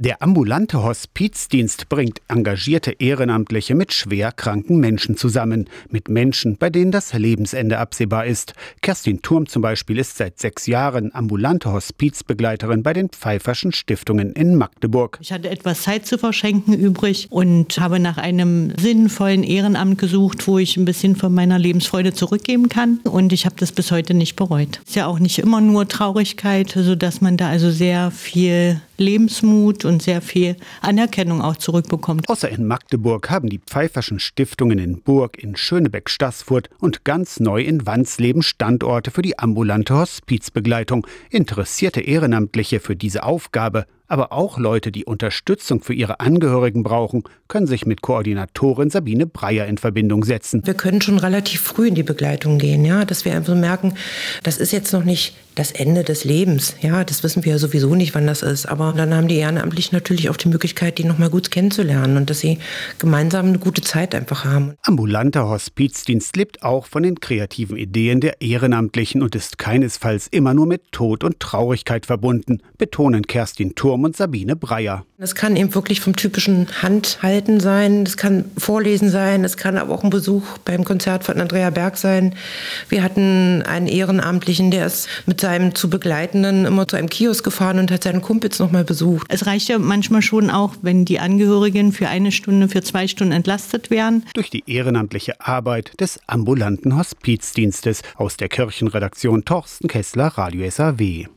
Der ambulante Hospizdienst bringt engagierte Ehrenamtliche mit schwer kranken Menschen zusammen, mit Menschen, bei denen das Lebensende absehbar ist. Kerstin Turm zum Beispiel ist seit sechs Jahren ambulante Hospizbegleiterin bei den Pfeifferschen Stiftungen in Magdeburg. Ich hatte etwas Zeit zu verschenken übrig und habe nach einem sinnvollen Ehrenamt gesucht, wo ich ein bisschen von meiner Lebensfreude zurückgeben kann. Und ich habe das bis heute nicht bereut. Ist ja auch nicht immer nur Traurigkeit, sodass man da also sehr viel Lebensmut und sehr viel Anerkennung auch zurückbekommt. Außer in Magdeburg haben die Pfeifferschen Stiftungen in Burg, in Schönebeck-Stassfurt und ganz neu in Wandsleben Standorte für die ambulante Hospizbegleitung. Interessierte Ehrenamtliche für diese Aufgabe aber auch Leute, die Unterstützung für ihre Angehörigen brauchen, können sich mit Koordinatorin Sabine Breyer in Verbindung setzen. Wir können schon relativ früh in die Begleitung gehen, ja, dass wir einfach merken, das ist jetzt noch nicht das Ende des Lebens. Ja, das wissen wir ja sowieso nicht, wann das ist. Aber dann haben die Ehrenamtlichen natürlich auch die Möglichkeit, die noch mal gut kennenzulernen und dass sie gemeinsam eine gute Zeit einfach haben. Ambulanter Hospizdienst lebt auch von den kreativen Ideen der Ehrenamtlichen und ist keinesfalls immer nur mit Tod und Traurigkeit verbunden, betonen Kerstin Turm und Sabine Breyer. Das kann eben wirklich vom typischen Handhalten sein, das kann Vorlesen sein, es kann aber auch ein Besuch beim Konzert von Andrea Berg sein. Wir hatten einen Ehrenamtlichen, der ist mit seinem zu Begleitenden immer zu einem Kiosk gefahren und hat seinen Kumpels nochmal besucht. Es reicht ja manchmal schon auch, wenn die Angehörigen für eine Stunde, für zwei Stunden entlastet werden. Durch die ehrenamtliche Arbeit des ambulanten Hospizdienstes aus der Kirchenredaktion Torsten Kessler, Radio SAW.